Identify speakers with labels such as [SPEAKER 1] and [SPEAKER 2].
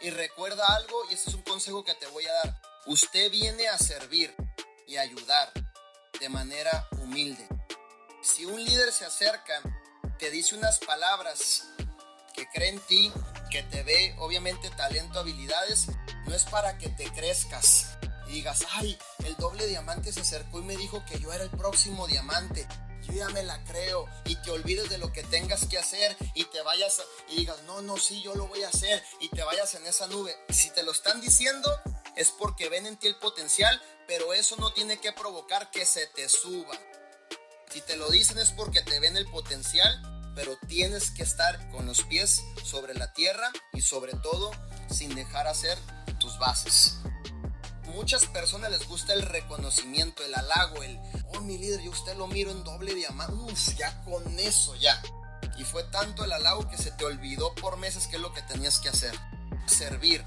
[SPEAKER 1] Y recuerda algo, y este es un consejo que te voy a dar. Usted viene a servir y ayudar de manera humilde. Si un líder se acerca, te dice unas palabras que cree en ti, que te ve obviamente talento, habilidades, no es para que te crezcas y digas, ay, el doble diamante se acercó y me dijo que yo era el próximo diamante. Yo ya me la creo y te olvides de lo que tengas que hacer y te vayas y digas, no, no, sí, yo lo voy a hacer y te vayas en esa nube. Si te lo están diciendo es porque ven en ti el potencial, pero eso no tiene que provocar que se te suba. Si te lo dicen es porque te ven el potencial, pero tienes que estar con los pies sobre la tierra y sobre todo sin dejar hacer tus bases. Muchas personas les gusta el reconocimiento, el halago, el, oh mi líder, yo usted lo miro en doble diamante, ya con eso, ya. Y fue tanto el halago que se te olvidó por meses qué es lo que tenías que hacer. Servir,